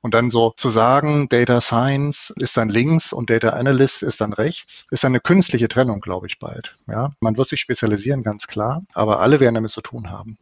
Und dann so zu sagen, Data Science ist dann links und Data Analyst ist dann rechts, ist eine künstliche Trennung, glaube ich, bald. Ja, man wird sich spezialisieren, ganz klar, aber alle werden damit zu tun haben.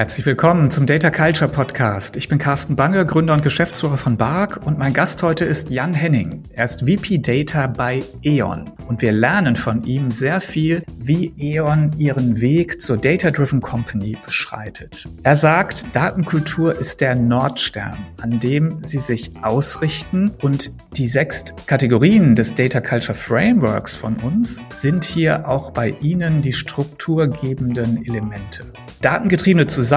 Herzlich willkommen zum Data Culture Podcast. Ich bin Carsten Bange, Gründer und Geschäftsführer von BARC und mein Gast heute ist Jan Henning. Er ist VP Data bei E.ON und wir lernen von ihm sehr viel, wie E.ON ihren Weg zur Data-Driven Company beschreitet. Er sagt, Datenkultur ist der Nordstern, an dem sie sich ausrichten und die sechs Kategorien des Data Culture Frameworks von uns sind hier auch bei Ihnen die strukturgebenden Elemente. Datengetriebene Zusammenarbeit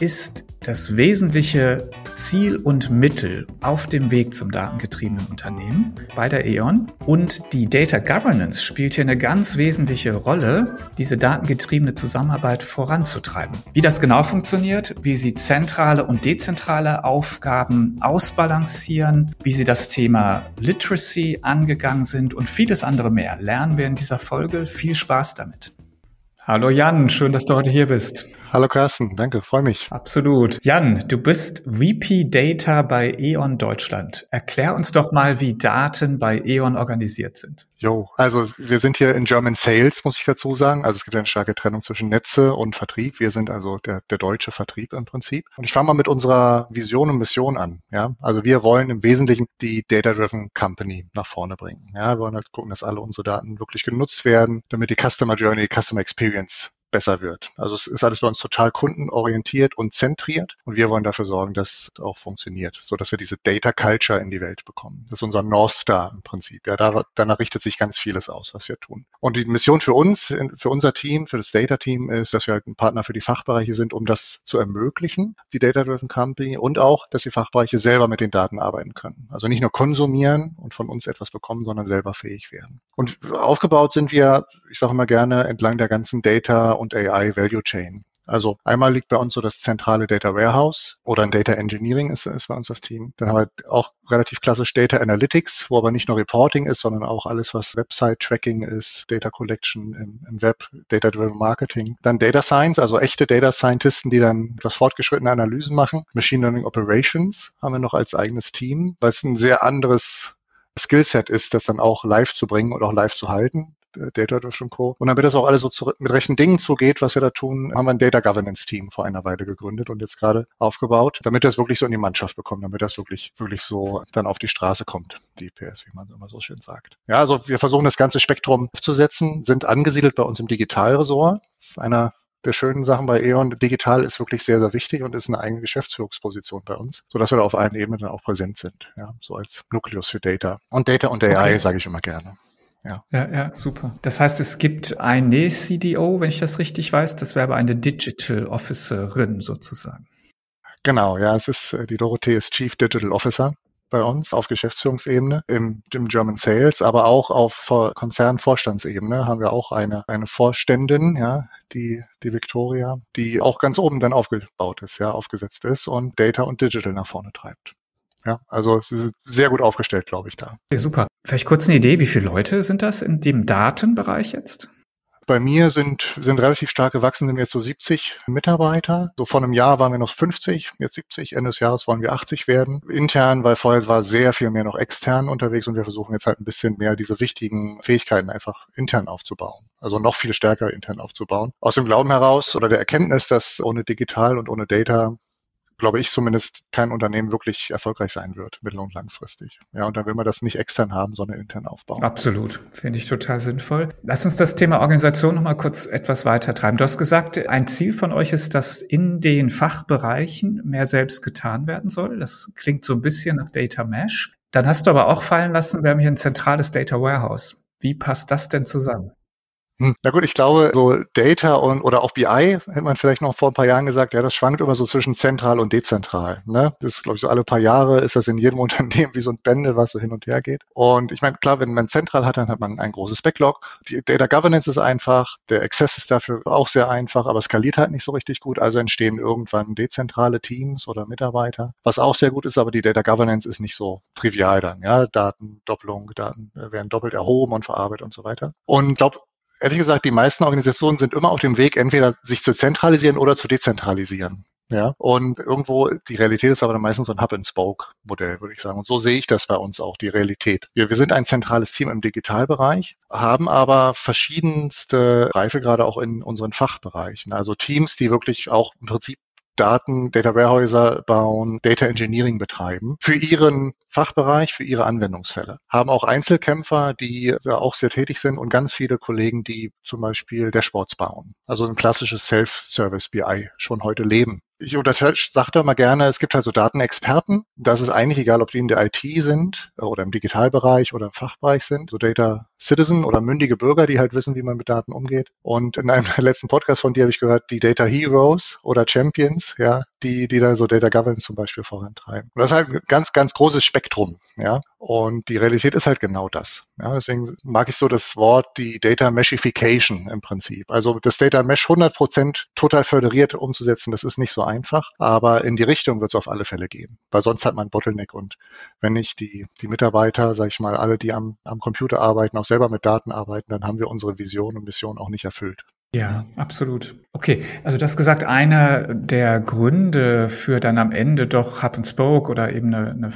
ist das wesentliche Ziel und Mittel auf dem Weg zum datengetriebenen Unternehmen bei der E.ON. Und die Data Governance spielt hier eine ganz wesentliche Rolle, diese datengetriebene Zusammenarbeit voranzutreiben. Wie das genau funktioniert, wie sie zentrale und dezentrale Aufgaben ausbalancieren, wie sie das Thema Literacy angegangen sind und vieles andere mehr, lernen wir in dieser Folge. Viel Spaß damit. Hallo Jan, schön, dass du heute hier bist. Hallo Carsten, danke, freue mich. Absolut. Jan, du bist VP Data bei E.ON Deutschland. Erklär uns doch mal, wie Daten bei E.ON organisiert sind. Jo, also wir sind hier in German Sales, muss ich dazu sagen. Also es gibt eine starke Trennung zwischen Netze und Vertrieb. Wir sind also der, der deutsche Vertrieb im Prinzip. Und ich fange mal mit unserer Vision und Mission an. Ja, also wir wollen im Wesentlichen die Data-Driven Company nach vorne bringen. Ja, wir wollen halt gucken, dass alle unsere Daten wirklich genutzt werden, damit die Customer Journey, die Customer Experience besser wird. Also es ist alles bei uns total kundenorientiert und zentriert und wir wollen dafür sorgen, dass es auch funktioniert, so dass wir diese Data Culture in die Welt bekommen. Das ist unser North Star im Prinzip. Ja, da, danach richtet sich ganz vieles aus, was wir tun. Und die Mission für uns, für unser Team, für das Data Team ist, dass wir halt ein Partner für die Fachbereiche sind, um das zu ermöglichen, die Data Driven Company und auch, dass die Fachbereiche selber mit den Daten arbeiten können. Also nicht nur konsumieren und von uns etwas bekommen, sondern selber fähig werden. Und aufgebaut sind wir, ich sage immer gerne, entlang der ganzen Data und AI Value Chain. Also einmal liegt bei uns so das zentrale Data Warehouse oder ein Data Engineering ist, ist bei uns das Team. Dann haben wir auch relativ klassisch Data Analytics, wo aber nicht nur Reporting ist, sondern auch alles, was Website Tracking ist, Data Collection im, im Web, Data Driven Marketing. Dann Data Science, also echte Data Scientisten, die dann etwas fortgeschrittene Analysen machen. Machine Learning Operations haben wir noch als eigenes Team, weil es ein sehr anderes Skillset ist, das dann auch live zu bringen und auch live zu halten. Äh, Datadrift und Co. Und damit das auch alles so zu, mit rechten Dingen zugeht, was wir da tun, haben wir ein Data Governance Team vor einer Weile gegründet und jetzt gerade aufgebaut, damit das wirklich so in die Mannschaft bekommt, damit das wirklich, wirklich so dann auf die Straße kommt, die PS, wie man immer so schön sagt. Ja, also wir versuchen das ganze Spektrum aufzusetzen, sind angesiedelt bei uns im Digitalresort. Das ist einer der schönen Sachen bei E.ON, digital ist wirklich sehr, sehr wichtig und ist eine eigene Geschäftsführungsposition bei uns, sodass wir da auf allen Ebenen dann auch präsent sind, ja, so als Nukleus für Data. Und Data und AI okay. sage ich immer gerne. Ja. ja, ja, super. Das heißt, es gibt eine CDO, wenn ich das richtig weiß, das wäre aber eine Digital Officerin sozusagen. Genau, ja, es ist, äh, die Dorothee ist Chief Digital Officer bei uns auf Geschäftsführungsebene im, im German Sales, aber auch auf Konzernvorstandsebene haben wir auch eine, eine Vorständin, ja, die, die Victoria, die auch ganz oben dann aufgebaut ist, ja, aufgesetzt ist und Data und Digital nach vorne treibt. Ja, also es ist sehr gut aufgestellt, glaube ich, da. Okay, super. Vielleicht kurz eine Idee, wie viele Leute sind das in dem Datenbereich jetzt? Bei mir sind, sind relativ stark gewachsen, sind jetzt so 70 Mitarbeiter. So vor einem Jahr waren wir noch 50, jetzt 70. Ende des Jahres wollen wir 80 werden. Intern, weil vorher war sehr viel mehr noch extern unterwegs und wir versuchen jetzt halt ein bisschen mehr diese wichtigen Fähigkeiten einfach intern aufzubauen. Also noch viel stärker intern aufzubauen. Aus dem Glauben heraus oder der Erkenntnis, dass ohne Digital und ohne Data glaube ich zumindest, kein Unternehmen wirklich erfolgreich sein wird, mittel- und langfristig. Ja, und dann will man das nicht extern haben, sondern intern aufbauen. Absolut. Finde ich total sinnvoll. Lass uns das Thema Organisation noch mal kurz etwas weiter treiben. Du hast gesagt, ein Ziel von euch ist, dass in den Fachbereichen mehr selbst getan werden soll. Das klingt so ein bisschen nach Data Mesh. Dann hast du aber auch fallen lassen, wir haben hier ein zentrales Data Warehouse. Wie passt das denn zusammen? Hm, na gut, ich glaube, so Data und oder auch BI hätte man vielleicht noch vor ein paar Jahren gesagt, ja, das schwankt immer so zwischen zentral und dezentral. Ne? Das ist, glaube ich, so alle paar Jahre ist das in jedem Unternehmen wie so ein Bändel, was so hin und her geht. Und ich meine, klar, wenn man zentral hat, dann hat man ein großes Backlog. Die Data Governance ist einfach, der Access ist dafür auch sehr einfach, aber skaliert halt nicht so richtig gut. Also entstehen irgendwann dezentrale Teams oder Mitarbeiter. Was auch sehr gut ist, aber die Data Governance ist nicht so trivial dann. Ja, Datendoppelung, Daten werden doppelt erhoben und verarbeitet und so weiter. Und glaube, ehrlich gesagt, die meisten Organisationen sind immer auf dem Weg, entweder sich zu zentralisieren oder zu dezentralisieren. Ja, und irgendwo, die Realität ist aber dann meistens so ein Hub-and-Spoke-Modell, würde ich sagen. Und so sehe ich das bei uns auch, die Realität. Wir, wir sind ein zentrales Team im Digitalbereich, haben aber verschiedenste Reife gerade auch in unseren Fachbereichen. Also Teams, die wirklich auch im Prinzip Daten, Data Warehäuser bauen, Data Engineering betreiben für ihren Fachbereich, für ihre Anwendungsfälle. Haben auch Einzelkämpfer, die auch sehr tätig sind und ganz viele Kollegen, die zum Beispiel Dashboards bauen. Also ein klassisches Self-Service BI schon heute leben ich sage da mal gerne, es gibt halt so Datenexperten. Das ist eigentlich egal, ob die in der IT sind oder im Digitalbereich oder im Fachbereich sind. So Data Citizen oder mündige Bürger, die halt wissen, wie man mit Daten umgeht. Und in einem letzten Podcast von dir habe ich gehört, die Data Heroes oder Champions, ja, die, die da so Data Governance zum Beispiel vorantreiben. Und das ist halt ein ganz, ganz großes Spektrum, ja. Und die Realität ist halt genau das. Ja, deswegen mag ich so das Wort, die Data Meshification im Prinzip. Also das Data Mesh 100 Prozent total föderiert umzusetzen, das ist nicht so einfach, aber in die Richtung wird es auf alle Fälle gehen, weil sonst hat man Bottleneck und wenn nicht die, die Mitarbeiter, sage ich mal, alle, die am, am Computer arbeiten, auch selber mit Daten arbeiten, dann haben wir unsere Vision und Mission auch nicht erfüllt. Ja, absolut. Okay, also das gesagt, einer der Gründe für dann am Ende doch Hub and Spoke oder eben eine, eine,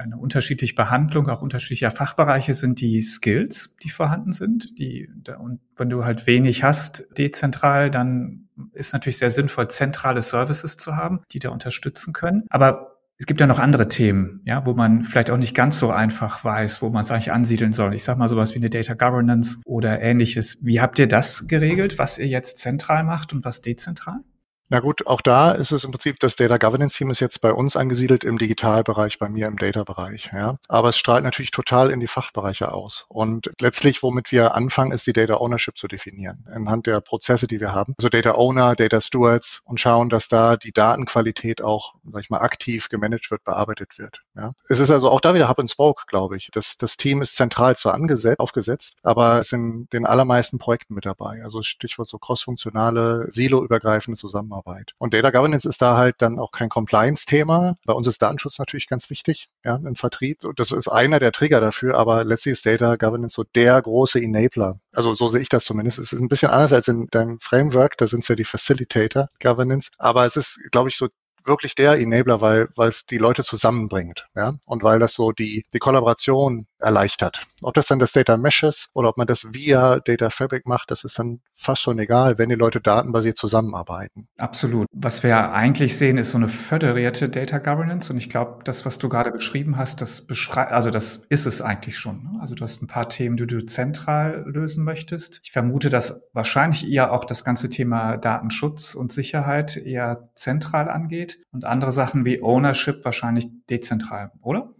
eine unterschiedliche Behandlung auch unterschiedlicher Fachbereiche sind die Skills, die vorhanden sind. Die, und wenn du halt wenig hast dezentral, dann ist natürlich sehr sinnvoll, zentrale Services zu haben, die da unterstützen können. Aber es gibt ja noch andere Themen, ja, wo man vielleicht auch nicht ganz so einfach weiß, wo man es eigentlich ansiedeln soll. Ich sage mal sowas wie eine Data Governance oder ähnliches. Wie habt ihr das geregelt, was ihr jetzt zentral macht und was dezentral? Na gut, auch da ist es im Prinzip, das Data Governance Team ist jetzt bei uns angesiedelt im Digitalbereich, bei mir im Data-Bereich. Ja. Aber es strahlt natürlich total in die Fachbereiche aus. Und letztlich, womit wir anfangen, ist die Data Ownership zu definieren, anhand der Prozesse, die wir haben. Also Data Owner, Data Stewards und schauen, dass da die Datenqualität auch, sag ich mal, aktiv gemanagt wird, bearbeitet wird. Ja. Es ist also auch da wieder Hub and Spoke, glaube ich. Das, das Team ist zentral zwar angesetzt, aufgesetzt, aber es sind den allermeisten Projekten mit dabei. Also Stichwort so crossfunktionale, silo-übergreifende Zusammenarbeit. Und Data Governance ist da halt dann auch kein Compliance-Thema. Bei uns ist Datenschutz natürlich ganz wichtig ja, im Vertrieb. Das ist einer der Trigger dafür, aber letztlich ist Data Governance so der große Enabler. Also so sehe ich das zumindest. Es ist ein bisschen anders als in deinem Framework, da sind es ja die Facilitator Governance. Aber es ist, glaube ich, so wirklich der Enabler, weil weil es die Leute zusammenbringt, ja, und weil das so die die Kollaboration erleichtert. Ob das dann das Data Mesh ist oder ob man das via Data Fabric macht, das ist dann fast schon egal, wenn die Leute datenbasiert zusammenarbeiten. Absolut. Was wir eigentlich sehen, ist so eine föderierte Data Governance und ich glaube, das, was du gerade beschrieben hast, das beschreibt, also das ist es eigentlich schon. Ne? Also du hast ein paar Themen, die du zentral lösen möchtest. Ich vermute, dass wahrscheinlich eher auch das ganze Thema Datenschutz und Sicherheit eher zentral angeht und andere Sachen wie Ownership wahrscheinlich dezentral, oder?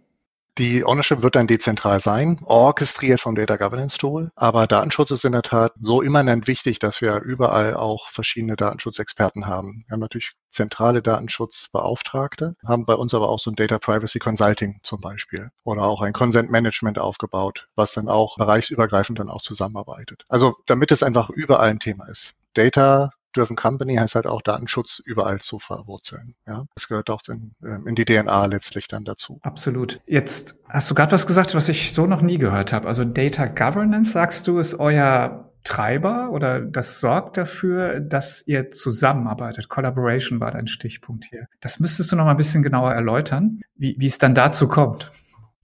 Die Ownership wird dann dezentral sein, orchestriert vom Data Governance Tool. Aber Datenschutz ist in der Tat so immanent wichtig, dass wir überall auch verschiedene Datenschutzexperten haben. Wir haben natürlich zentrale Datenschutzbeauftragte, haben bei uns aber auch so ein Data Privacy Consulting zum Beispiel oder auch ein Consent Management aufgebaut, was dann auch bereichsübergreifend dann auch zusammenarbeitet. Also damit es einfach überall ein Thema ist. Data Driven Company heißt halt auch Datenschutz überall zu verwurzeln. Ja, das gehört auch in, ähm, in die DNA letztlich dann dazu. Absolut. Jetzt hast du gerade was gesagt, was ich so noch nie gehört habe. Also Data Governance, sagst du, ist euer Treiber oder das sorgt dafür, dass ihr zusammenarbeitet. Collaboration war dein Stichpunkt hier. Das müsstest du noch mal ein bisschen genauer erläutern, wie, wie es dann dazu kommt.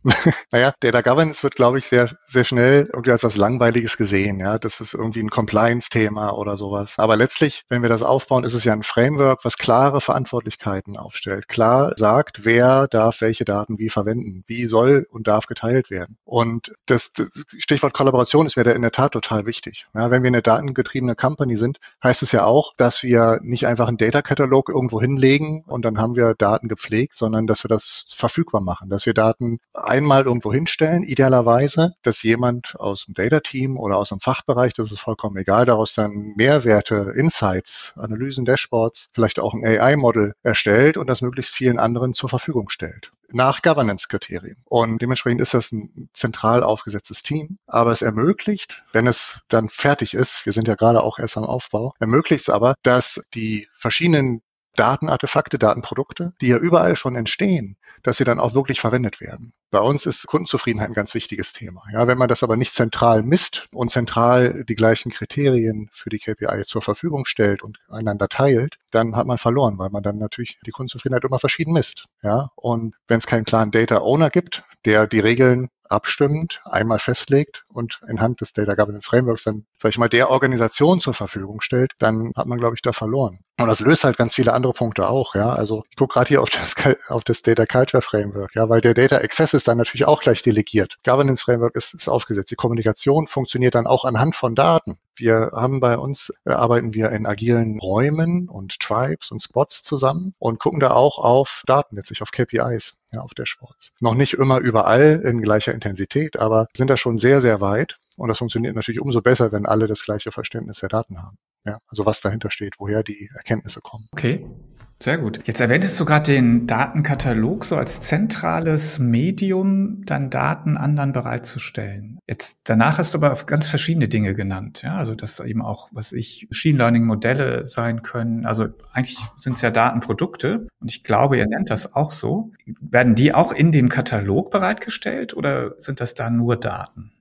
naja, Data Governance wird, glaube ich, sehr, sehr schnell irgendwie als was Langweiliges gesehen. Ja, das ist irgendwie ein Compliance-Thema oder sowas. Aber letztlich, wenn wir das aufbauen, ist es ja ein Framework, was klare Verantwortlichkeiten aufstellt. Klar sagt, wer darf welche Daten wie verwenden, wie soll und darf geteilt werden. Und das, das Stichwort Kollaboration ist mir da in der Tat total wichtig. Ja, wenn wir eine datengetriebene Company sind, heißt es ja auch, dass wir nicht einfach einen Data-Katalog irgendwo hinlegen und dann haben wir Daten gepflegt, sondern dass wir das verfügbar machen, dass wir Daten einmal irgendwo hinstellen, idealerweise, dass jemand aus dem Data-Team oder aus dem Fachbereich, das ist vollkommen egal, daraus dann Mehrwerte, Insights, Analysen, Dashboards, vielleicht auch ein AI-Model erstellt und das möglichst vielen anderen zur Verfügung stellt nach Governance-Kriterien. Und dementsprechend ist das ein zentral aufgesetztes Team. Aber es ermöglicht, wenn es dann fertig ist, wir sind ja gerade auch erst am Aufbau, ermöglicht es aber, dass die verschiedenen Datenartefakte, Datenprodukte, die ja überall schon entstehen, dass sie dann auch wirklich verwendet werden. Bei uns ist Kundenzufriedenheit ein ganz wichtiges Thema. Ja, wenn man das aber nicht zentral misst und zentral die gleichen Kriterien für die KPI zur Verfügung stellt und einander teilt, dann hat man verloren, weil man dann natürlich die Kundenzufriedenheit immer verschieden misst. Ja, und wenn es keinen klaren Data Owner gibt, der die Regeln abstimmt, einmal festlegt und anhand des Data Governance Frameworks dann, sage ich mal, der Organisation zur Verfügung stellt, dann hat man, glaube ich, da verloren. Und das löst halt ganz viele andere Punkte auch, ja. Also ich gucke gerade hier auf das, auf das Data Culture Framework, ja, weil der Data Access ist dann natürlich auch gleich delegiert. Governance Framework ist, ist aufgesetzt. Die Kommunikation funktioniert dann auch anhand von Daten. Wir haben bei uns, äh, arbeiten wir in agilen Räumen und Tribes und Spots zusammen und gucken da auch auf Daten, letztlich auf KPIs, ja, auf Dashboards. Noch nicht immer überall in gleicher Intensität, aber sind da schon sehr, sehr weit. Und das funktioniert natürlich umso besser, wenn alle das gleiche Verständnis der Daten haben. Ja, also was dahinter steht, woher die Erkenntnisse kommen. Okay. Sehr gut. Jetzt erwähntest du gerade den Datenkatalog so als zentrales Medium, dann Daten anderen bereitzustellen. Jetzt danach hast du aber ganz verschiedene Dinge genannt, ja, also dass eben auch, was ich, Machine Learning Modelle sein können. Also eigentlich sind es ja Datenprodukte und ich glaube, ihr nennt das auch so. Werden die auch in dem Katalog bereitgestellt oder sind das da nur Daten?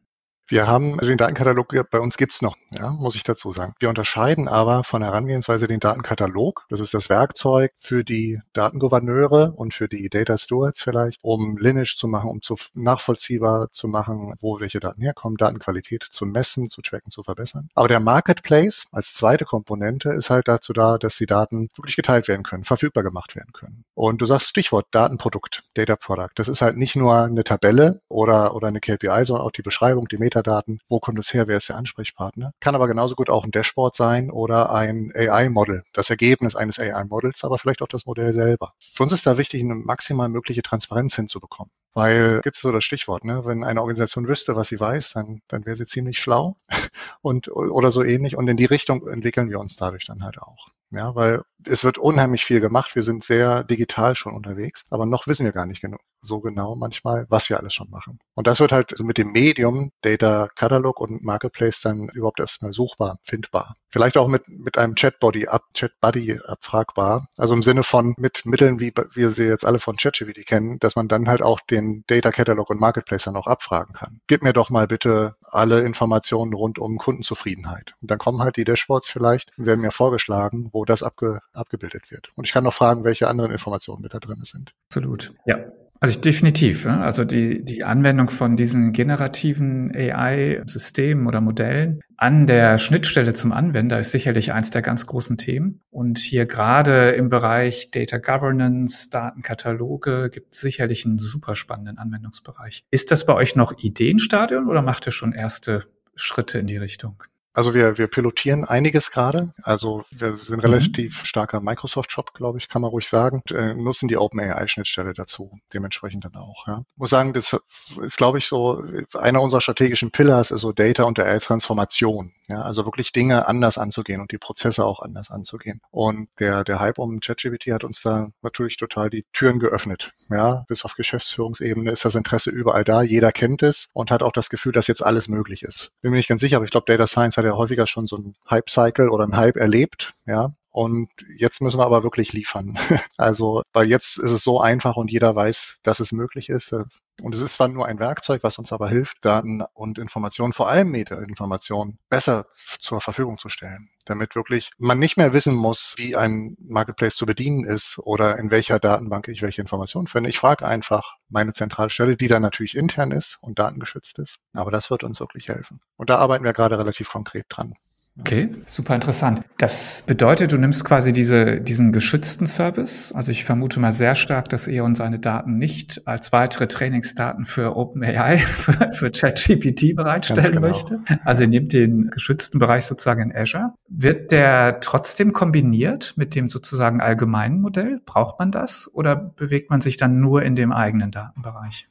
Wir haben also den Datenkatalog bei uns gibt's noch, ja, muss ich dazu sagen. Wir unterscheiden aber von Herangehensweise den Datenkatalog. Das ist das Werkzeug für die Datengouverneure und für die Data Stewards vielleicht, um lineage zu machen, um zu nachvollziehbar zu machen, wo welche Daten herkommen, Datenqualität zu messen, zu tracken, zu verbessern. Aber der Marketplace als zweite Komponente ist halt dazu da, dass die Daten wirklich geteilt werden können, verfügbar gemacht werden können. Und du sagst Stichwort Datenprodukt, Data Product. Das ist halt nicht nur eine Tabelle oder, oder eine KPI, sondern auch die Beschreibung, die Meta Metadaten, wo kommt es her, wer ist der Ansprechpartner. Kann aber genauso gut auch ein Dashboard sein oder ein AI-Model, das Ergebnis eines AI-Models, aber vielleicht auch das Modell selber. Für uns ist da wichtig, eine maximal mögliche Transparenz hinzubekommen. Weil gibt es so das Stichwort, ne? wenn eine Organisation wüsste, was sie weiß, dann, dann wäre sie ziemlich schlau und oder so ähnlich. Und in die Richtung entwickeln wir uns dadurch dann halt auch. Ja, weil es wird unheimlich viel gemacht. Wir sind sehr digital schon unterwegs, aber noch wissen wir gar nicht genau, so genau manchmal, was wir alles schon machen. Und das wird halt mit dem Medium Data Catalog und Marketplace dann überhaupt erstmal suchbar, findbar. Vielleicht auch mit, mit einem Chatbody ab, Chatbuddy abfragbar. Also im Sinne von mit Mitteln, wie wir sie jetzt alle von ChatGPT kennen, dass man dann halt auch den Data Catalog und Marketplace dann auch abfragen kann. Gib mir doch mal bitte alle Informationen rund um Kundenzufriedenheit. Und dann kommen halt die Dashboards vielleicht werden mir vorgeschlagen, wo das abge, abgebildet wird. Und ich kann noch fragen, welche anderen Informationen mit da drin sind. Absolut. Ja. Also definitiv. Also die, die Anwendung von diesen generativen AI-Systemen oder Modellen an der Schnittstelle zum Anwender ist sicherlich eins der ganz großen Themen. Und hier gerade im Bereich Data Governance, Datenkataloge gibt es sicherlich einen super spannenden Anwendungsbereich. Ist das bei euch noch Ideenstadion oder macht ihr schon erste Schritte in die Richtung? Also wir, wir pilotieren einiges gerade. Also wir sind mhm. relativ starker Microsoft-Shop, glaube ich, kann man ruhig sagen. Und, äh, nutzen die OpenAI-Schnittstelle dazu, dementsprechend dann auch. Ja. Muss sagen, das ist, glaube ich, so einer unserer strategischen Pillars ist so Data und AI-Transformation. Ja, also wirklich Dinge anders anzugehen und die Prozesse auch anders anzugehen. Und der, der Hype um ChatGPT hat uns da natürlich total die Türen geöffnet. Ja, bis auf Geschäftsführungsebene ist das Interesse überall da. Jeder kennt es und hat auch das Gefühl, dass jetzt alles möglich ist. Bin mir nicht ganz sicher, aber ich glaube, Data Science hat ja häufiger schon so einen Hype-Cycle oder einen Hype erlebt. Ja, und jetzt müssen wir aber wirklich liefern. Also, weil jetzt ist es so einfach und jeder weiß, dass es möglich ist. Und es ist zwar nur ein Werkzeug, was uns aber hilft, Daten und Informationen, vor allem Meta-Informationen, besser zur Verfügung zu stellen, damit wirklich man nicht mehr wissen muss, wie ein Marketplace zu bedienen ist oder in welcher Datenbank ich welche Informationen finde. Ich frage einfach meine Zentralstelle, die dann natürlich intern ist und datengeschützt ist. Aber das wird uns wirklich helfen. Und da arbeiten wir gerade relativ konkret dran. Okay, super interessant. Das bedeutet, du nimmst quasi diese, diesen geschützten Service. Also ich vermute mal sehr stark, dass E.ON seine Daten nicht als weitere Trainingsdaten für OpenAI, für, für ChatGPT bereitstellen genau. möchte. Also ihr nehmt den geschützten Bereich sozusagen in Azure. Wird der trotzdem kombiniert mit dem sozusagen allgemeinen Modell? Braucht man das? Oder bewegt man sich dann nur in dem eigenen Datenbereich?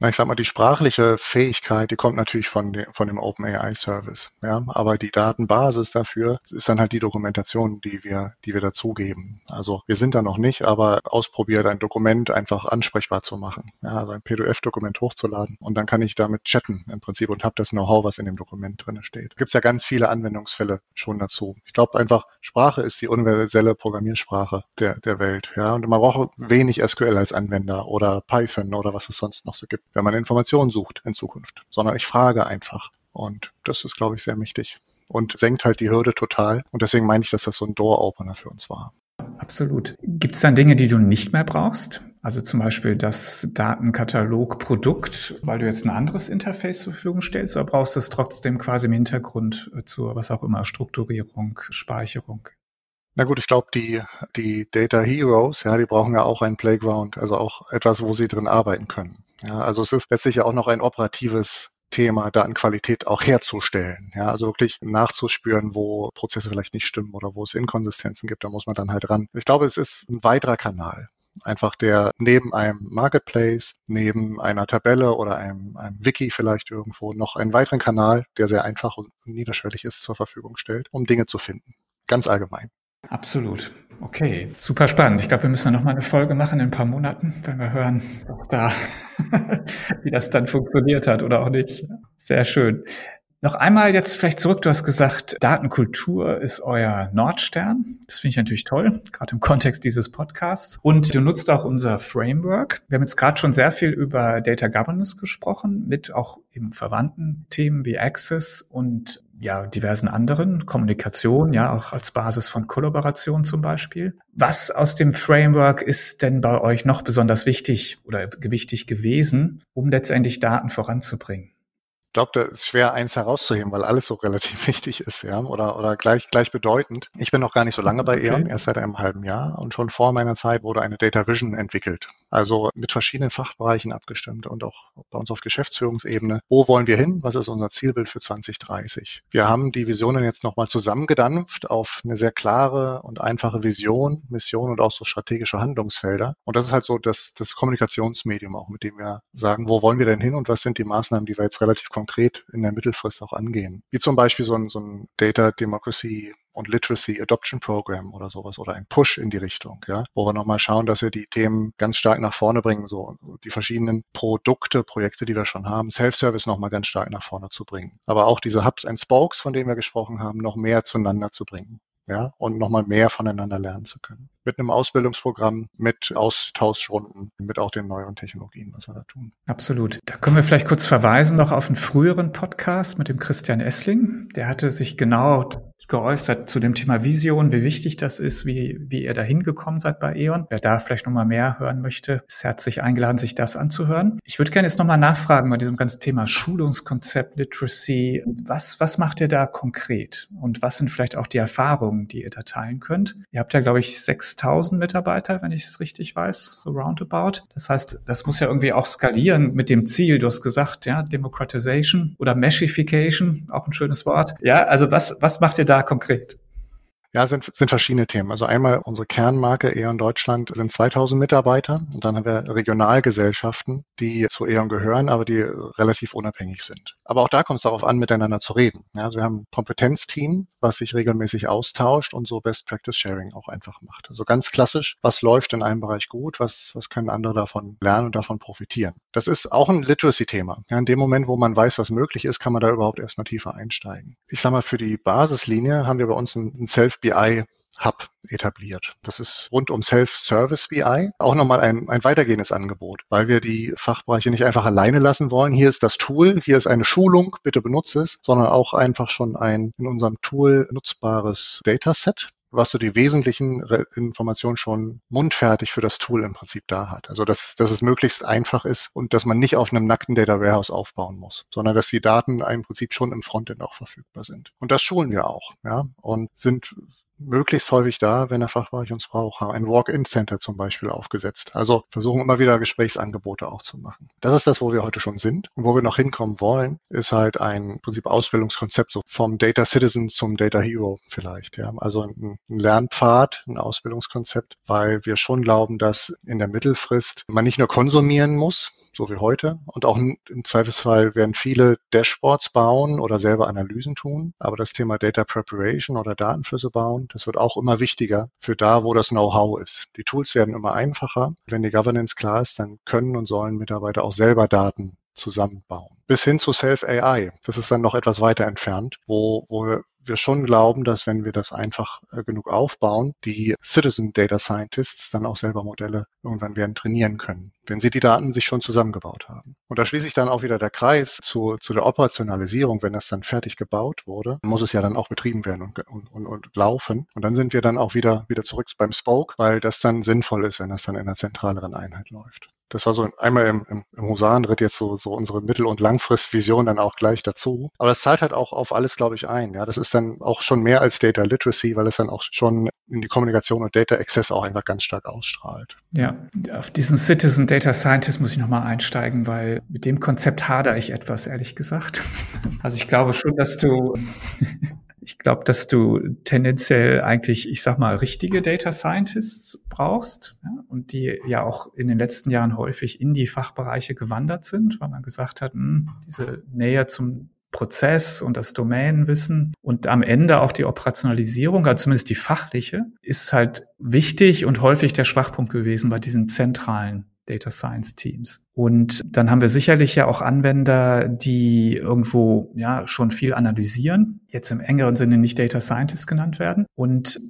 Na, ich sag mal, die sprachliche Fähigkeit, die kommt natürlich von, de, von dem OpenAI-Service. Ja, aber die Datenbasis dafür ist dann halt die Dokumentation, die wir, die wir dazugeben. Also wir sind da noch nicht, aber ausprobiert ein Dokument einfach ansprechbar zu machen. Ja, also ein PDF-Dokument hochzuladen und dann kann ich damit chatten im Prinzip und habe das Know-how, was in dem Dokument drin steht. Gibt es ja ganz viele Anwendungsfälle schon dazu. Ich glaube einfach, Sprache ist die universelle Programmiersprache der, der Welt. Ja, und man braucht wenig SQL als Anwender oder Python oder was es sonst noch so gibt, wenn man Informationen sucht in Zukunft, sondern ich frage einfach. Und das ist, glaube ich, sehr wichtig und senkt halt die Hürde total. Und deswegen meine ich, dass das so ein Door-Opener für uns war. Absolut. Gibt es dann Dinge, die du nicht mehr brauchst? Also zum Beispiel das Datenkatalog-Produkt, weil du jetzt ein anderes Interface zur Verfügung stellst, oder brauchst du es trotzdem quasi im Hintergrund zur, was auch immer, Strukturierung, Speicherung? Na gut, ich glaube, die, die Data Heroes, ja, die brauchen ja auch ein Playground, also auch etwas, wo sie drin arbeiten können. Ja, also es ist letztlich ja auch noch ein operatives Thema, Datenqualität auch herzustellen. Ja, also wirklich nachzuspüren, wo Prozesse vielleicht nicht stimmen oder wo es Inkonsistenzen gibt, da muss man dann halt ran. Ich glaube, es ist ein weiterer Kanal. Einfach der neben einem Marketplace, neben einer Tabelle oder einem, einem Wiki vielleicht irgendwo noch einen weiteren Kanal, der sehr einfach und niederschwellig ist, zur Verfügung stellt, um Dinge zu finden. Ganz allgemein. Absolut. Okay, super spannend. Ich glaube, wir müssen noch mal eine Folge machen in ein paar Monaten, wenn wir hören, was da, wie das dann funktioniert hat oder auch nicht. Sehr schön. Noch einmal jetzt vielleicht zurück. Du hast gesagt, Datenkultur ist euer Nordstern. Das finde ich natürlich toll, gerade im Kontext dieses Podcasts. Und du nutzt auch unser Framework. Wir haben jetzt gerade schon sehr viel über Data Governance gesprochen, mit auch eben verwandten Themen wie Access und ja, diversen anderen, Kommunikation, ja, auch als Basis von Kollaboration zum Beispiel. Was aus dem Framework ist denn bei euch noch besonders wichtig oder gewichtig gewesen, um letztendlich Daten voranzubringen? Glaube, da ist schwer, eins herauszuheben, weil alles so relativ wichtig ist, ja, oder, oder gleich, gleich bedeutend. Ich bin noch gar nicht so lange bei E.ON, erst seit einem halben Jahr und schon vor meiner Zeit wurde eine Data Vision entwickelt. Also mit verschiedenen Fachbereichen abgestimmt und auch bei uns auf Geschäftsführungsebene. Wo wollen wir hin? Was ist unser Zielbild für 2030? Wir haben die Visionen jetzt nochmal zusammengedampft auf eine sehr klare und einfache Vision, Mission und auch so strategische Handlungsfelder. Und das ist halt so das, das Kommunikationsmedium auch, mit dem wir sagen, wo wollen wir denn hin und was sind die Maßnahmen, die wir jetzt relativ konkret konkret in der Mittelfrist auch angehen. Wie zum Beispiel so ein, so ein Data Democracy und Literacy Adoption Program oder sowas oder ein Push in die Richtung, ja, wo wir nochmal schauen, dass wir die Themen ganz stark nach vorne bringen, so die verschiedenen Produkte, Projekte, die wir schon haben, Self-Service nochmal ganz stark nach vorne zu bringen. Aber auch diese Hubs and Spokes, von denen wir gesprochen haben, noch mehr zueinander zu bringen ja, und nochmal mehr voneinander lernen zu können. Mit einem Ausbildungsprogramm, mit Austauschrunden, mit auch den neueren Technologien, was wir da tun. Absolut. Da können wir vielleicht kurz verweisen noch auf einen früheren Podcast mit dem Christian Essling. Der hatte sich genau geäußert zu dem Thema Vision, wie wichtig das ist, wie, wie ihr da hingekommen seid bei E.ON. Wer da vielleicht nochmal mehr hören möchte, ist herzlich eingeladen, sich das anzuhören. Ich würde gerne jetzt nochmal nachfragen bei diesem ganzen Thema Schulungskonzept, Literacy. Was, was macht ihr da konkret? Und was sind vielleicht auch die Erfahrungen, die ihr da teilen könnt? Ihr habt ja, glaube ich, 6000 Mitarbeiter, wenn ich es richtig weiß, so roundabout. Das heißt, das muss ja irgendwie auch skalieren mit dem Ziel. Du hast gesagt, ja, Democratization oder Meshification, auch ein schönes Wort. Ja, also was, was macht ihr da da konkret? Ja, sind, sind verschiedene Themen. Also einmal unsere Kernmarke E.ON Deutschland sind 2000 Mitarbeiter und dann haben wir Regionalgesellschaften, die zu E.ON gehören, aber die relativ unabhängig sind. Aber auch da kommt es darauf an, miteinander zu reden. Ja, also wir haben ein Kompetenzteam, was sich regelmäßig austauscht und so Best Practice Sharing auch einfach macht. Also ganz klassisch, was läuft in einem Bereich gut, was, was können andere davon lernen und davon profitieren. Das ist auch ein Literacy-Thema. Ja, in dem Moment, wo man weiß, was möglich ist, kann man da überhaupt erstmal tiefer einsteigen. Ich sage mal, für die Basislinie haben wir bei uns ein Self BI Hub etabliert. Das ist rund um Self-Service BI auch nochmal ein, ein weitergehendes Angebot, weil wir die Fachbereiche nicht einfach alleine lassen wollen. Hier ist das Tool, hier ist eine Schulung, bitte benutze es, sondern auch einfach schon ein in unserem Tool nutzbares Dataset, was so die wesentlichen Informationen schon mundfertig für das Tool im Prinzip da hat. Also dass, dass es möglichst einfach ist und dass man nicht auf einem nackten Data Warehouse aufbauen muss, sondern dass die Daten im Prinzip schon im Frontend auch verfügbar sind. Und das schulen wir auch, ja, und sind möglichst häufig da, wenn der Fachbereich uns braucht, haben ein Walk-in-Center zum Beispiel aufgesetzt. Also versuchen immer wieder Gesprächsangebote auch zu machen. Das ist das, wo wir heute schon sind. Und wo wir noch hinkommen wollen, ist halt ein im Prinzip Ausbildungskonzept, so vom Data Citizen zum Data Hero vielleicht. Ja. Also ein, ein Lernpfad, ein Ausbildungskonzept, weil wir schon glauben, dass in der Mittelfrist man nicht nur konsumieren muss, so wie heute. Und auch im Zweifelsfall werden viele Dashboards bauen oder selber Analysen tun. Aber das Thema Data Preparation oder Datenflüsse bauen, das wird auch immer wichtiger für da, wo das Know-how ist. Die Tools werden immer einfacher. Wenn die Governance klar ist, dann können und sollen Mitarbeiter auch selber Daten zusammenbauen. Bis hin zu Self-AI. Das ist dann noch etwas weiter entfernt, wo, wo wir schon glauben, dass wenn wir das einfach äh, genug aufbauen, die Citizen Data Scientists dann auch selber Modelle irgendwann werden trainieren können, wenn sie die Daten sich schon zusammengebaut haben. Und da schließt sich dann auch wieder der Kreis zu, zu der Operationalisierung. Wenn das dann fertig gebaut wurde, muss es ja dann auch betrieben werden und, und, und, und laufen. Und dann sind wir dann auch wieder, wieder zurück beim Spoke, weil das dann sinnvoll ist, wenn das dann in einer zentraleren Einheit läuft. Das war so einmal im, im, im Husarenritt jetzt so, so unsere Mittel- und Langfristvision dann auch gleich dazu. Aber das zahlt halt auch auf alles, glaube ich, ein. Ja, das ist dann auch schon mehr als Data Literacy, weil es dann auch schon in die Kommunikation und Data Access auch einfach ganz stark ausstrahlt. Ja, auf diesen Citizen Data Scientist muss ich nochmal einsteigen, weil mit dem Konzept hadere ich etwas, ehrlich gesagt. Also ich glaube schon, dass du ich glaube, dass du tendenziell eigentlich, ich sag mal, richtige Data Scientists brauchst ja, und die ja auch in den letzten Jahren häufig in die Fachbereiche gewandert sind, weil man gesagt hat, mh, hm, diese Nähe zum Prozess und das Domänenwissen und am Ende auch die Operationalisierung, also zumindest die fachliche, ist halt wichtig und häufig der Schwachpunkt gewesen bei diesen zentralen Data Science Teams. Und dann haben wir sicherlich ja auch Anwender, die irgendwo ja schon viel analysieren, jetzt im engeren Sinne nicht Data Scientists genannt werden. Und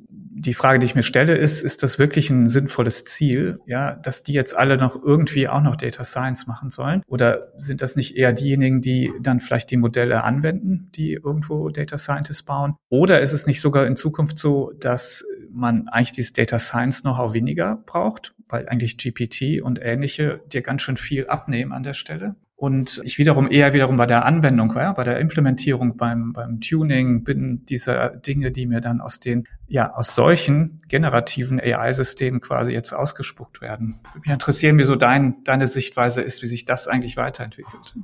die Frage, die ich mir stelle, ist, ist das wirklich ein sinnvolles Ziel, ja, dass die jetzt alle noch irgendwie auch noch Data Science machen sollen? Oder sind das nicht eher diejenigen, die dann vielleicht die Modelle anwenden, die irgendwo Data Scientists bauen? Oder ist es nicht sogar in Zukunft so, dass man eigentlich dieses Data Science Know-how weniger braucht, weil eigentlich GPT und ähnliche dir ganz schön viel abnehmen an der Stelle? Und ich wiederum eher wiederum bei der Anwendung, ja, bei der Implementierung, beim, beim Tuning bin dieser Dinge, die mir dann aus den, ja, aus solchen generativen AI-Systemen quasi jetzt ausgespuckt werden. Mich interessieren, wie so dein, deine Sichtweise ist, wie sich das eigentlich weiterentwickelt.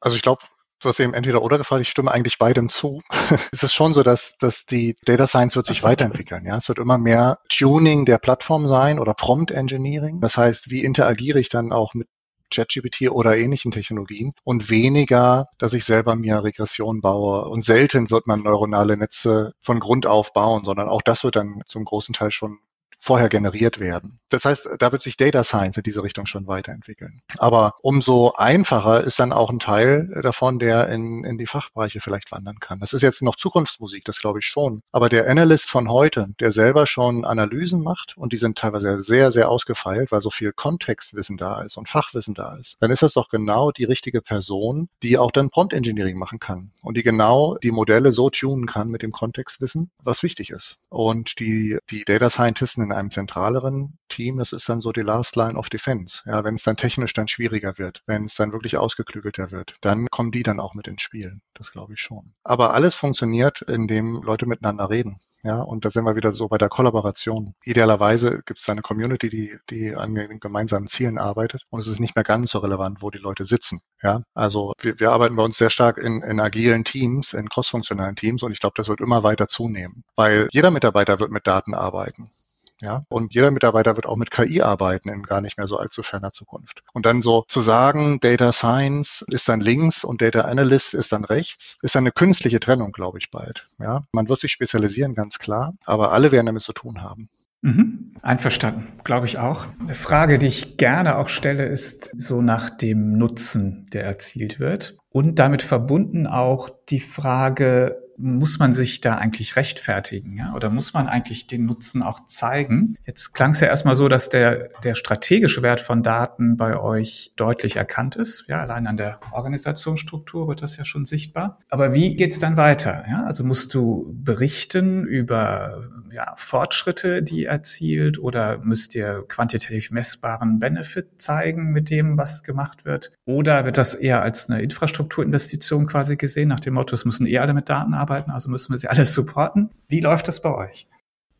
Also ich glaube, du hast eben entweder oder gefragt, ich stimme eigentlich beidem zu. es ist schon so, dass, dass die Data Science wird sich weiterentwickeln. Ja, es wird immer mehr Tuning der Plattform sein oder Prompt Engineering. Das heißt, wie interagiere ich dann auch mit ChatGPT oder ähnlichen Technologien und weniger, dass ich selber mir Regression baue. Und selten wird man neuronale Netze von Grund auf bauen, sondern auch das wird dann zum großen Teil schon vorher generiert werden. Das heißt, da wird sich Data Science in diese Richtung schon weiterentwickeln. Aber umso einfacher ist dann auch ein Teil davon, der in, in die Fachbereiche vielleicht wandern kann. Das ist jetzt noch Zukunftsmusik, das glaube ich schon. Aber der Analyst von heute, der selber schon Analysen macht und die sind teilweise sehr, sehr ausgefeilt, weil so viel Kontextwissen da ist und Fachwissen da ist, dann ist das doch genau die richtige Person, die auch dann Prompt Engineering machen kann und die genau die Modelle so tunen kann mit dem Kontextwissen, was wichtig ist. Und die, die Data Scientisten in einem zentraleren Team, das ist dann so die Last Line of Defense. Ja, wenn es dann technisch dann schwieriger wird, wenn es dann wirklich ausgeklügelter wird, dann kommen die dann auch mit ins Spiel. Das glaube ich schon. Aber alles funktioniert, indem Leute miteinander reden. Ja, und da sind wir wieder so bei der Kollaboration. Idealerweise gibt es eine Community, die, die an gemeinsamen Zielen arbeitet und es ist nicht mehr ganz so relevant, wo die Leute sitzen. Ja, also wir, wir arbeiten bei uns sehr stark in, in agilen Teams, in crossfunktionalen Teams und ich glaube, das wird immer weiter zunehmen, weil jeder Mitarbeiter wird mit Daten arbeiten. Ja, und jeder Mitarbeiter wird auch mit KI arbeiten in gar nicht mehr so allzu ferner Zukunft. Und dann so zu sagen, Data Science ist dann links und Data Analyst ist dann rechts, ist eine künstliche Trennung, glaube ich, bald. Ja, man wird sich spezialisieren, ganz klar, aber alle werden damit zu tun haben. Mhm. Einverstanden, glaube ich auch. Eine Frage, die ich gerne auch stelle, ist so nach dem Nutzen, der erzielt wird. Und damit verbunden auch die Frage, muss man sich da eigentlich rechtfertigen, ja? Oder muss man eigentlich den Nutzen auch zeigen? Jetzt klang es ja erstmal so, dass der, der strategische Wert von Daten bei euch deutlich erkannt ist. Ja, allein an der Organisationsstruktur wird das ja schon sichtbar. Aber wie geht's dann weiter? Ja, also musst du berichten über ja, Fortschritte, die erzielt, oder müsst ihr quantitativ messbaren Benefit zeigen mit dem, was gemacht wird? Oder wird das eher als eine Infrastruktur Infrastrukturinvestition quasi gesehen, nach dem Motto, es müssen eh alle mit Daten arbeiten, also müssen wir sie alles supporten. Wie läuft das bei euch?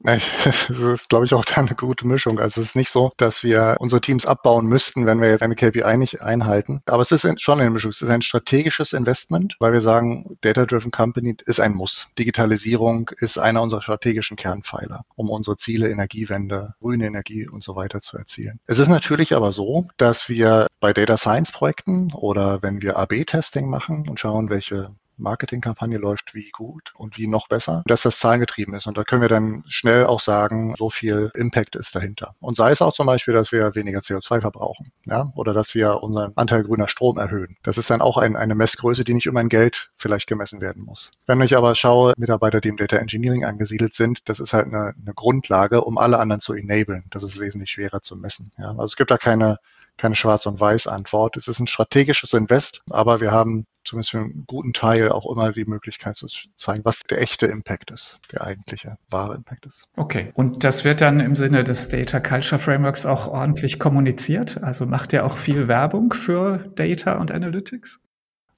Das ist, glaube ich, auch da eine gute Mischung. Also es ist nicht so, dass wir unsere Teams abbauen müssten, wenn wir jetzt eine KPI nicht einhalten. Aber es ist schon eine Mischung. Es ist ein strategisches Investment, weil wir sagen, Data-Driven Company ist ein Muss. Digitalisierung ist einer unserer strategischen Kernpfeiler, um unsere Ziele, Energiewende, grüne Energie und so weiter zu erzielen. Es ist natürlich aber so, dass wir bei Data Science Projekten oder wenn wir AB-Testing machen und schauen, welche Marketingkampagne läuft wie gut und wie noch besser, dass das zahlengetrieben ist. Und da können wir dann schnell auch sagen, so viel Impact ist dahinter. Und sei es auch zum Beispiel, dass wir weniger CO2 verbrauchen, ja, oder dass wir unseren Anteil grüner Strom erhöhen. Das ist dann auch ein, eine Messgröße, die nicht um ein Geld vielleicht gemessen werden muss. Wenn ich aber schaue, Mitarbeiter, die im Data Engineering angesiedelt sind, das ist halt eine, eine Grundlage, um alle anderen zu enablen. Das ist wesentlich schwerer zu messen. Ja. Also es gibt da keine keine Schwarz- und Weiß-Antwort. Es ist ein strategisches Invest, aber wir haben zumindest für einen guten Teil auch immer die Möglichkeit zu zeigen, was der echte Impact ist, der eigentliche wahre Impact ist. Okay. Und das wird dann im Sinne des Data Culture Frameworks auch ordentlich kommuniziert? Also macht ihr auch viel Werbung für Data und Analytics?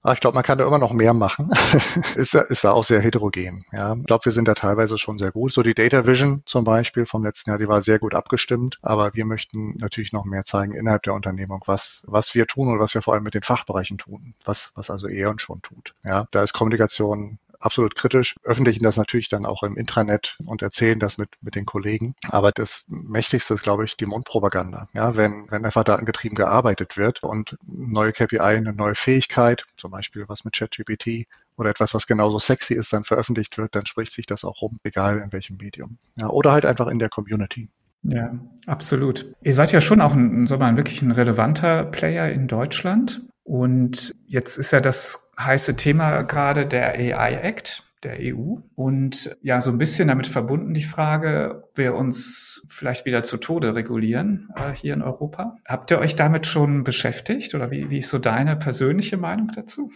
Ah, ich glaube, man kann da immer noch mehr machen. ist, ist da auch sehr heterogen. Ja, ich glaube, wir sind da teilweise schon sehr gut. So die Data Vision zum Beispiel vom letzten Jahr, die war sehr gut abgestimmt. Aber wir möchten natürlich noch mehr zeigen innerhalb der Unternehmung, was, was wir tun und was wir vor allem mit den Fachbereichen tun. Was, was also E.ON schon tut. Ja, da ist Kommunikation absolut kritisch, öffentlichen das natürlich dann auch im Intranet und erzählen das mit, mit den Kollegen. Aber das Mächtigste ist, glaube ich, die Mundpropaganda. Ja, wenn, wenn einfach datengetrieben gearbeitet wird und neue KPI, eine neue Fähigkeit, zum Beispiel was mit ChatGPT oder etwas, was genauso sexy ist, dann veröffentlicht wird, dann spricht sich das auch rum, egal in welchem Medium. Ja, oder halt einfach in der Community. Ja, absolut. Ihr seid ja schon auch ein, so mal, wirklich ein relevanter Player in Deutschland. Und jetzt ist ja das heiße Thema gerade der AI Act der EU. Und ja, so ein bisschen damit verbunden die Frage, ob wir uns vielleicht wieder zu Tode regulieren äh, hier in Europa. Habt ihr euch damit schon beschäftigt oder wie, wie ist so deine persönliche Meinung dazu?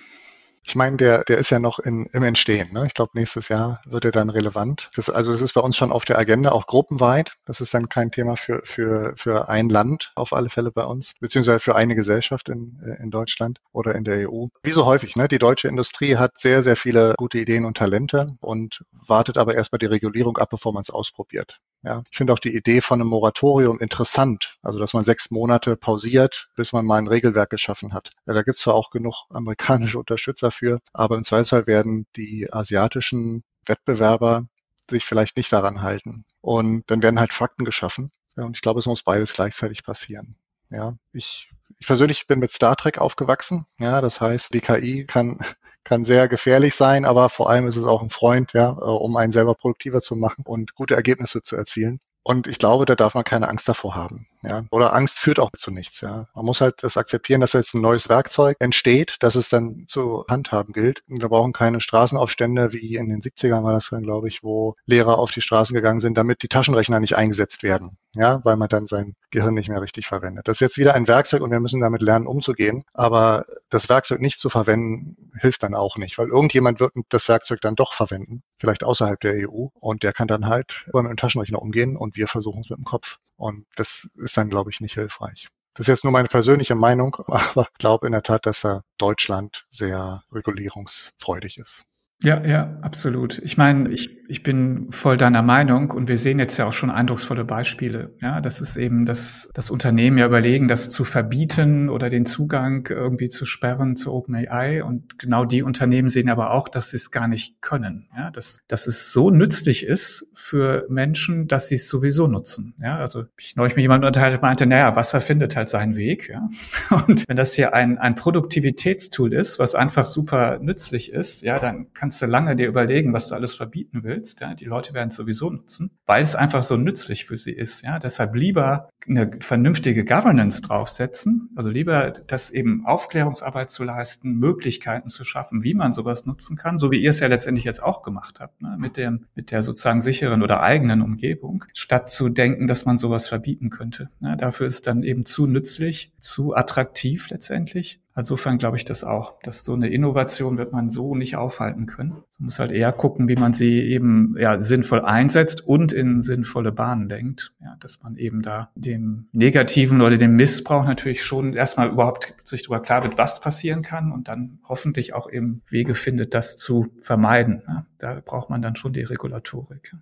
Ich meine, der, der ist ja noch in, im Entstehen. Ne? Ich glaube, nächstes Jahr wird er dann relevant. Das, also es ist bei uns schon auf der Agenda, auch gruppenweit. Das ist dann kein Thema für, für, für ein Land auf alle Fälle bei uns, beziehungsweise für eine Gesellschaft in, in Deutschland oder in der EU. Wie so häufig, ne? die deutsche Industrie hat sehr, sehr viele gute Ideen und Talente und wartet aber erstmal die Regulierung ab, bevor man es ausprobiert. Ja, ich finde auch die Idee von einem Moratorium interessant, also dass man sechs Monate pausiert, bis man mal ein Regelwerk geschaffen hat. Ja, da gibt es zwar auch genug amerikanische Unterstützer für, aber im Zweifelsfall werden die asiatischen Wettbewerber sich vielleicht nicht daran halten. Und dann werden halt Fakten geschaffen. Ja, und ich glaube, es muss beides gleichzeitig passieren. Ja, ich, ich persönlich bin mit Star Trek aufgewachsen. Ja, das heißt, die KI kann kann sehr gefährlich sein, aber vor allem ist es auch ein Freund, ja, äh, um einen selber produktiver zu machen und gute Ergebnisse zu erzielen. Und ich glaube, da darf man keine Angst davor haben. Ja? Oder Angst führt auch zu nichts. Ja? Man muss halt das akzeptieren, dass jetzt ein neues Werkzeug entsteht, dass es dann zu handhaben gilt. Wir brauchen keine Straßenaufstände wie in den 70ern war das dann, glaube ich, wo Lehrer auf die Straßen gegangen sind, damit die Taschenrechner nicht eingesetzt werden. Ja, weil man dann sein Gehirn nicht mehr richtig verwendet. Das ist jetzt wieder ein Werkzeug und wir müssen damit lernen, umzugehen. Aber das Werkzeug nicht zu verwenden, hilft dann auch nicht, weil irgendjemand wird das Werkzeug dann doch verwenden, vielleicht außerhalb der EU. Und der kann dann halt mit dem Taschenrechner umgehen und wir versuchen es mit dem Kopf. Und das ist dann, glaube ich, nicht hilfreich. Das ist jetzt nur meine persönliche Meinung, aber ich glaube in der Tat, dass da Deutschland sehr regulierungsfreudig ist. Ja, ja, absolut. Ich meine, ich, ich bin voll deiner Meinung und wir sehen jetzt ja auch schon eindrucksvolle Beispiele. Ja, das ist eben, dass das Unternehmen ja überlegen, das zu verbieten oder den Zugang irgendwie zu sperren zu OpenAI. Und genau die Unternehmen sehen aber auch, dass sie es gar nicht können. Ja, dass, dass es so nützlich ist für Menschen, dass sie es sowieso nutzen. Ja, also ich neulich mit jemandem unterhalten meinte, naja, Wasser findet halt seinen Weg. Ja, und wenn das hier ein, ein Produktivitätstool ist, was einfach super nützlich ist, ja, dann kann kannst du lange dir überlegen, was du alles verbieten willst. Ja? Die Leute werden es sowieso nutzen, weil es einfach so nützlich für sie ist. Ja? Deshalb lieber eine vernünftige Governance draufsetzen, also lieber das eben Aufklärungsarbeit zu leisten, Möglichkeiten zu schaffen, wie man sowas nutzen kann, so wie ihr es ja letztendlich jetzt auch gemacht habt, ne? mit dem, mit der sozusagen sicheren oder eigenen Umgebung, statt zu denken, dass man sowas verbieten könnte. Ne? Dafür ist dann eben zu nützlich, zu attraktiv letztendlich Insofern glaube ich das auch, dass so eine Innovation wird man so nicht aufhalten können. Man muss halt eher gucken, wie man sie eben ja, sinnvoll einsetzt und in sinnvolle Bahnen denkt. Ja, dass man eben da dem Negativen oder dem Missbrauch natürlich schon erstmal überhaupt sich darüber klar wird, was passieren kann und dann hoffentlich auch eben Wege findet, das zu vermeiden. Ja, da braucht man dann schon die Regulatorik.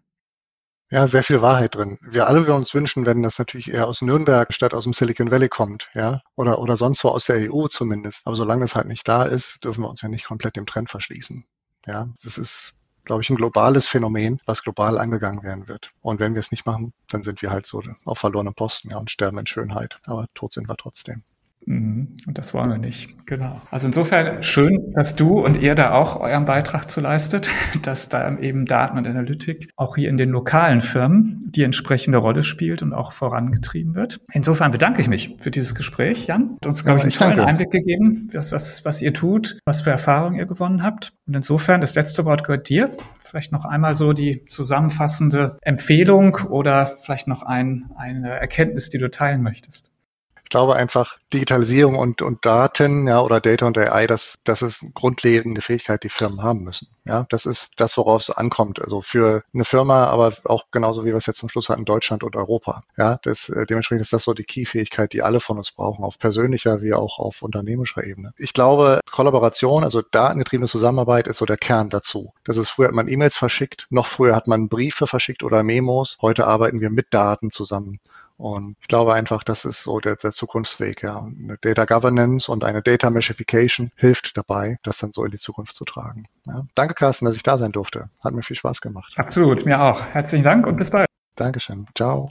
Ja, sehr viel Wahrheit drin. Wir alle würden uns wünschen, wenn das natürlich eher aus Nürnberg statt aus dem Silicon Valley kommt, ja, oder, oder sonst wo aus der EU zumindest. Aber solange es halt nicht da ist, dürfen wir uns ja nicht komplett dem Trend verschließen. Ja, das ist, glaube ich, ein globales Phänomen, was global angegangen werden wird. Und wenn wir es nicht machen, dann sind wir halt so auf verlorenem Posten, ja, und sterben in Schönheit. Aber tot sind wir trotzdem. Mhm. Und das wollen wir nicht. Genau. Also insofern schön, dass du und ihr da auch euren Beitrag zu leistet, dass da eben Daten und Analytik auch hier in den lokalen Firmen die entsprechende Rolle spielt und auch vorangetrieben wird. Insofern bedanke ich mich für dieses Gespräch, Jan. Hat uns, glaube ich, einen tollen danke. Einblick gegeben, was, was, was ihr tut, was für Erfahrungen ihr gewonnen habt. Und insofern, das letzte Wort gehört dir. Vielleicht noch einmal so die zusammenfassende Empfehlung oder vielleicht noch ein, eine Erkenntnis, die du teilen möchtest glaube einfach, Digitalisierung und, und Daten, ja, oder Data und AI, das, das ist eine grundlegende Fähigkeit, die Firmen haben müssen. Ja, das ist das, worauf es ankommt. Also für eine Firma, aber auch genauso wie wir es jetzt zum Schluss hatten, Deutschland und Europa. Ja, das, äh, dementsprechend ist das so die Key-Fähigkeit, die alle von uns brauchen, auf persönlicher wie auch auf unternehmerischer Ebene. Ich glaube, Kollaboration, also datengetriebene Zusammenarbeit ist so der Kern dazu. Das ist früher hat man E-Mails verschickt, noch früher hat man Briefe verschickt oder Memos. Heute arbeiten wir mit Daten zusammen. Und ich glaube einfach, das ist so der, der Zukunftsweg. Ja. Eine Data Governance und eine Data Meshification hilft dabei, das dann so in die Zukunft zu tragen. Ja. Danke, Carsten, dass ich da sein durfte. Hat mir viel Spaß gemacht. Absolut, mir auch. Herzlichen Dank und bis bald. Dankeschön. Ciao.